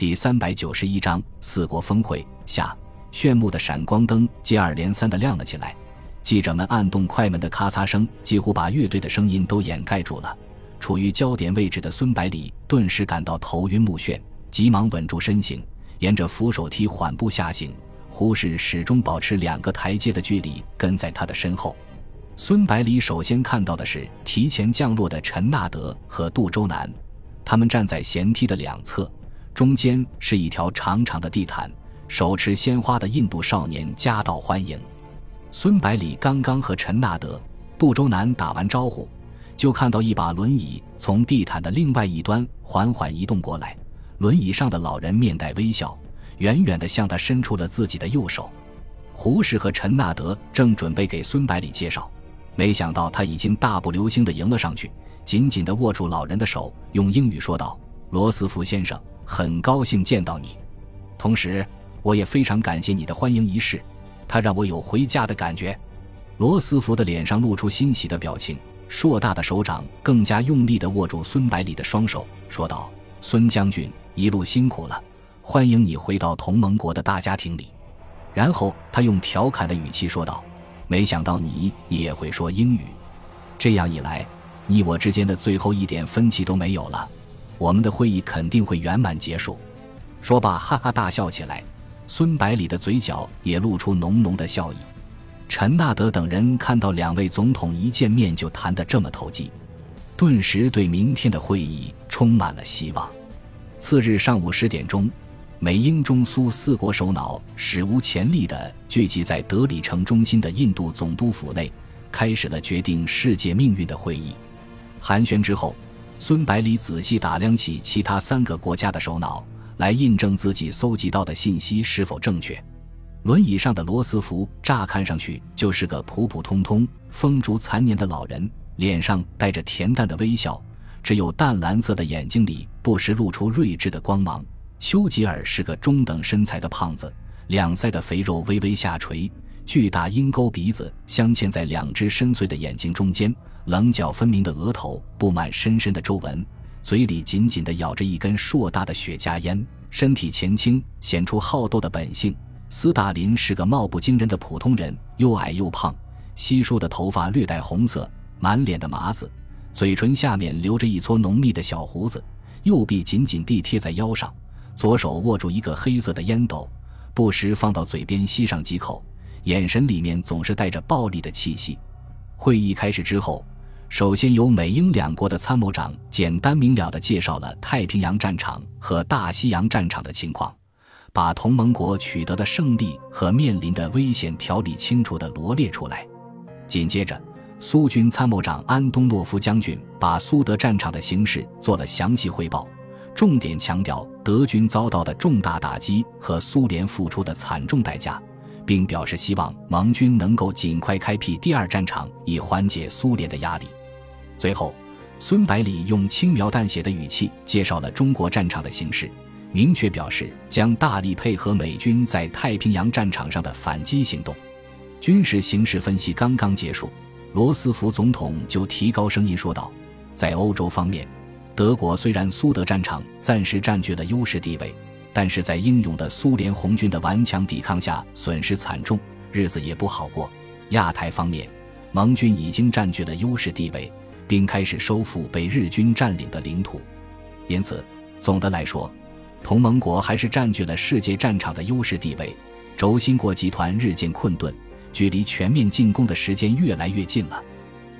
第三百九十一章四国峰会下，炫目的闪光灯接二连三的亮了起来，记者们按动快门的咔嚓声几乎把乐队的声音都掩盖住了。处于焦点位置的孙百里顿时感到头晕目眩，急忙稳住身形，沿着扶手梯缓步下行。胡适始终保持两个台阶的距离，跟在他的身后。孙百里首先看到的是提前降落的陈纳德和杜周南，他们站在舷梯的两侧。中间是一条长长的地毯，手持鲜花的印度少年夹道欢迎。孙百里刚刚和陈纳德、杜周南打完招呼，就看到一把轮椅从地毯的另外一端缓缓移动过来。轮椅上的老人面带微笑，远远地向他伸出了自己的右手。胡适和陈纳德正准备给孙百里介绍，没想到他已经大步流星地迎了上去，紧紧地握住老人的手，用英语说道：“罗斯福先生。”很高兴见到你，同时我也非常感谢你的欢迎仪式，它让我有回家的感觉。罗斯福的脸上露出欣喜的表情，硕大的手掌更加用力地握住孙百里的双手，说道：“孙将军一路辛苦了，欢迎你回到同盟国的大家庭里。”然后他用调侃的语气说道：“没想到你也会说英语，这样一来，你我之间的最后一点分歧都没有了。”我们的会议肯定会圆满结束。说罢，哈哈大笑起来。孙百里的嘴角也露出浓浓的笑意。陈纳德等人看到两位总统一见面就谈得这么投机，顿时对明天的会议充满了希望。次日上午十点钟，美英中苏四国首脑史无前例地聚集在德里城中心的印度总督府内，开始了决定世界命运的会议。寒暄之后。孙百里仔细打量起其他三个国家的首脑，来印证自己搜集到的信息是否正确。轮椅上的罗斯福乍看上去就是个普普通通、风烛残年的老人，脸上带着恬淡的微笑，只有淡蓝色的眼睛里不时露出睿智的光芒。丘吉尔是个中等身材的胖子，两腮的肥肉微微下垂，巨大鹰钩鼻子镶嵌在两只深邃的眼睛中间。棱角分明的额头布满深深的皱纹，嘴里紧紧地咬着一根硕大的雪茄烟，身体前倾，显出好斗的本性。斯大林是个貌不惊人的普通人，又矮又胖，稀疏的头发略带红色，满脸的麻子，嘴唇下面留着一撮浓密的小胡子，右臂紧紧地贴在腰上，左手握住一个黑色的烟斗，不时放到嘴边吸上几口，眼神里面总是带着暴力的气息。会议开始之后，首先由美英两国的参谋长简单明了地介绍了太平洋战场和大西洋战场的情况，把同盟国取得的胜利和面临的危险条理清楚地罗列出来。紧接着，苏军参谋长安东诺夫将军把苏德战场的形势做了详细汇报，重点强调德军遭到的重大打击和苏联付出的惨重代价。并表示希望盟军能够尽快开辟第二战场，以缓解苏联的压力。随后，孙百里用轻描淡写的语气介绍了中国战场的形势，明确表示将大力配合美军在太平洋战场上的反击行动。军事形势分析刚刚结束，罗斯福总统就提高声音说道：“在欧洲方面，德国虽然苏德战场暂时占据了优势地位。”但是在英勇的苏联红军的顽强抵抗下，损失惨重，日子也不好过。亚太方面，盟军已经占据了优势地位，并开始收复被日军占领的领土。因此，总的来说，同盟国还是占据了世界战场的优势地位。轴心国集团日渐困顿，距离全面进攻的时间越来越近了。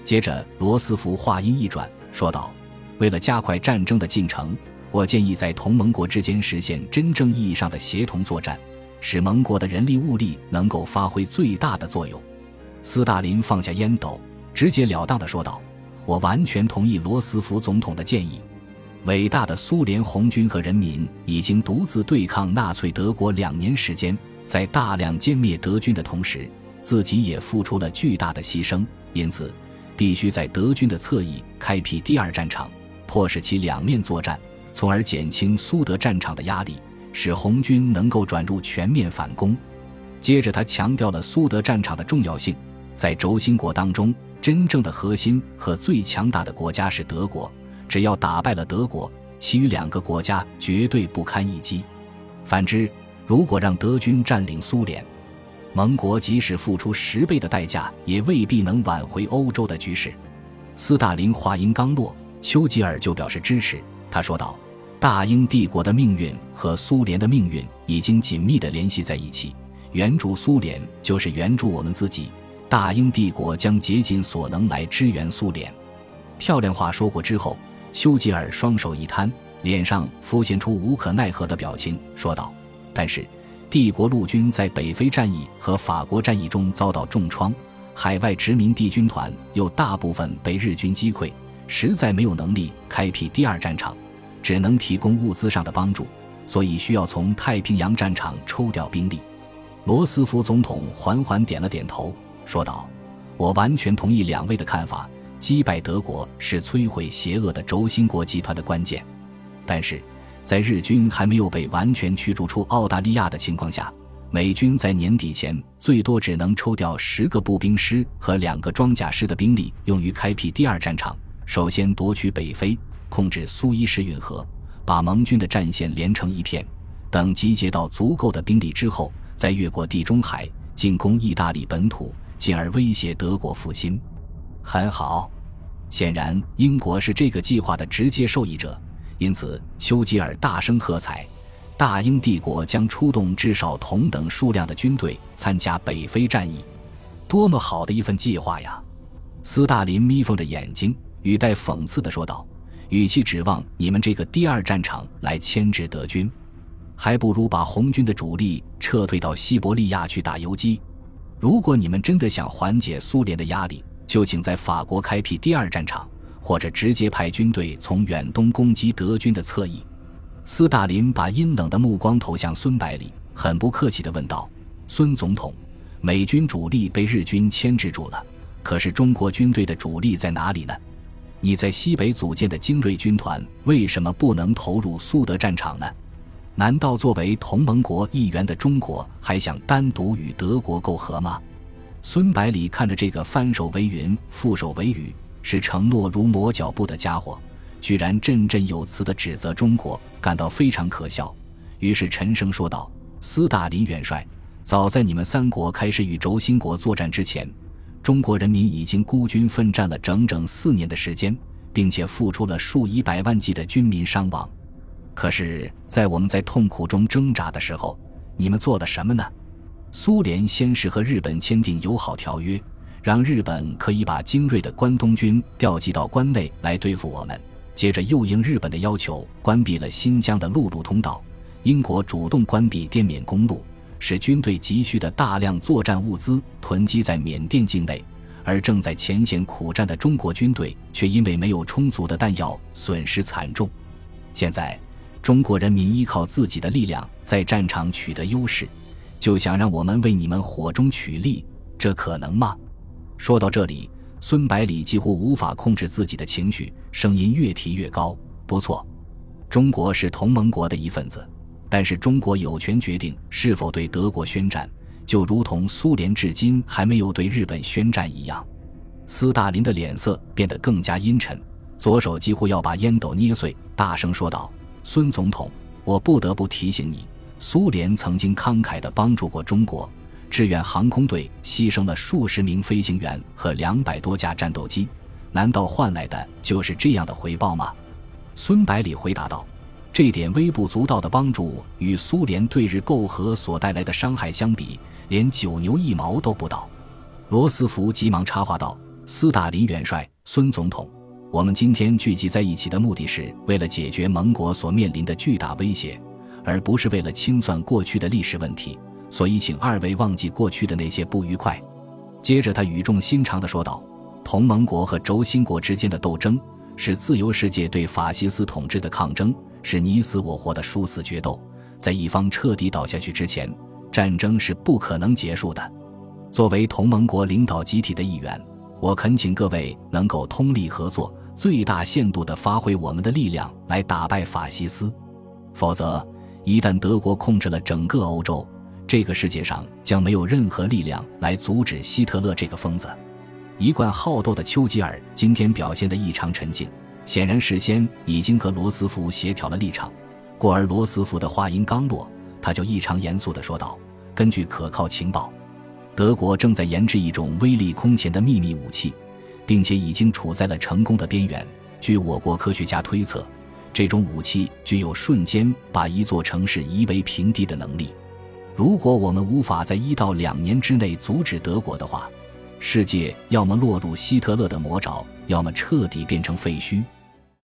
接着，罗斯福话音一转，说道：“为了加快战争的进程。”我建议在同盟国之间实现真正意义上的协同作战，使盟国的人力物力能够发挥最大的作用。斯大林放下烟斗，直截了当地说道：“我完全同意罗斯福总统的建议。伟大的苏联红军和人民已经独自对抗纳粹德国两年时间，在大量歼灭德军的同时，自己也付出了巨大的牺牲。因此，必须在德军的侧翼开辟第二战场，迫使其两面作战。”从而减轻苏德战场的压力，使红军能够转入全面反攻。接着，他强调了苏德战场的重要性。在轴心国当中，真正的核心和最强大的国家是德国。只要打败了德国，其余两个国家绝对不堪一击。反之，如果让德军占领苏联，盟国即使付出十倍的代价，也未必能挽回欧洲的局势。斯大林话音刚落，丘吉尔就表示支持。他说道：“大英帝国的命运和苏联的命运已经紧密地联系在一起，援助苏联就是援助我们自己。大英帝国将竭尽所能来支援苏联。”漂亮话说过之后，丘吉尔双手一摊，脸上浮现出无可奈何的表情，说道：“但是。”帝国陆军在北非战役和法国战役中遭到重创，海外殖民地军团又大部分被日军击溃，实在没有能力开辟第二战场，只能提供物资上的帮助，所以需要从太平洋战场抽调兵力。罗斯福总统缓缓点了点头，说道：“我完全同意两位的看法，击败德国是摧毁邪恶的轴心国集团的关键，但是。”在日军还没有被完全驱逐出澳大利亚的情况下，美军在年底前最多只能抽调十个步兵师和两个装甲师的兵力，用于开辟第二战场。首先夺取北非，控制苏伊士运河，把盟军的战线连成一片。等集结到足够的兵力之后，再越过地中海进攻意大利本土，进而威胁德国复兴。很好，显然英国是这个计划的直接受益者。因此，丘吉尔大声喝彩，大英帝国将出动至少同等数量的军队参加北非战役。多么好的一份计划呀！斯大林眯缝着眼睛，语带讽刺地说道：“与其指望你们这个第二战场来牵制德军，还不如把红军的主力撤退到西伯利亚去打游击。如果你们真的想缓解苏联的压力，就请在法国开辟第二战场。”或者直接派军队从远东攻击德军的侧翼。斯大林把阴冷的目光投向孙百里，很不客气地问道：“孙总统，美军主力被日军牵制住了，可是中国军队的主力在哪里呢？你在西北组建的精锐军团为什么不能投入苏德战场呢？难道作为同盟国一员的中国还想单独与德国媾和吗？”孙百里看着这个翻手为云、覆手为雨。是承诺如磨脚布的家伙，居然振振有词地指责中国，感到非常可笑。于是沉声说道：“斯大林元帅，早在你们三国开始与轴心国作战之前，中国人民已经孤军奋战了整整四年的时间，并且付出了数以百万计的军民伤亡。可是，在我们在痛苦中挣扎的时候，你们做了什么呢？苏联先是和日本签订友好条约。”让日本可以把精锐的关东军调集到关内来对付我们，接着又应日本的要求关闭了新疆的陆路通道。英国主动关闭滇缅公路，使军队急需的大量作战物资囤积在缅甸境内，而正在前线苦战的中国军队却因为没有充足的弹药，损失惨重。现在，中国人民依靠自己的力量在战场取得优势，就想让我们为你们火中取栗，这可能吗？说到这里，孙百里几乎无法控制自己的情绪，声音越提越高。不错，中国是同盟国的一份子，但是中国有权决定是否对德国宣战，就如同苏联至今还没有对日本宣战一样。斯大林的脸色变得更加阴沉，左手几乎要把烟斗捏碎，大声说道：“孙总统，我不得不提醒你，苏联曾经慷慨地帮助过中国。”志愿航空队牺牲了数十名飞行员和两百多架战斗机，难道换来的就是这样的回报吗？孙百里回答道：“这点微不足道的帮助，与苏联对日媾和所带来的伤害相比，连九牛一毛都不到。”罗斯福急忙插话道：“斯大林元帅，孙总统，我们今天聚集在一起的目的是为了解决盟国所面临的巨大威胁，而不是为了清算过去的历史问题。”所以，请二位忘记过去的那些不愉快。接着，他语重心长地说道：“同盟国和轴心国之间的斗争，是自由世界对法西斯统治的抗争，是你死我活的殊死决斗。在一方彻底倒下去之前，战争是不可能结束的。作为同盟国领导集体的一员，我恳请各位能够通力合作，最大限度地发挥我们的力量来打败法西斯。否则，一旦德国控制了整个欧洲，这个世界上将没有任何力量来阻止希特勒这个疯子。一贯好斗的丘吉尔今天表现得异常沉静，显然，事先已经和罗斯福协调了立场。故而，罗斯福的话音刚落，他就异常严肃地说道：“根据可靠情报，德国正在研制一种威力空前的秘密武器，并且已经处在了成功的边缘。据我国科学家推测，这种武器具有瞬间把一座城市夷为平地的能力。如果我们无法在一到两年之内阻止德国的话，世界要么落入希特勒的魔爪，要么彻底变成废墟。”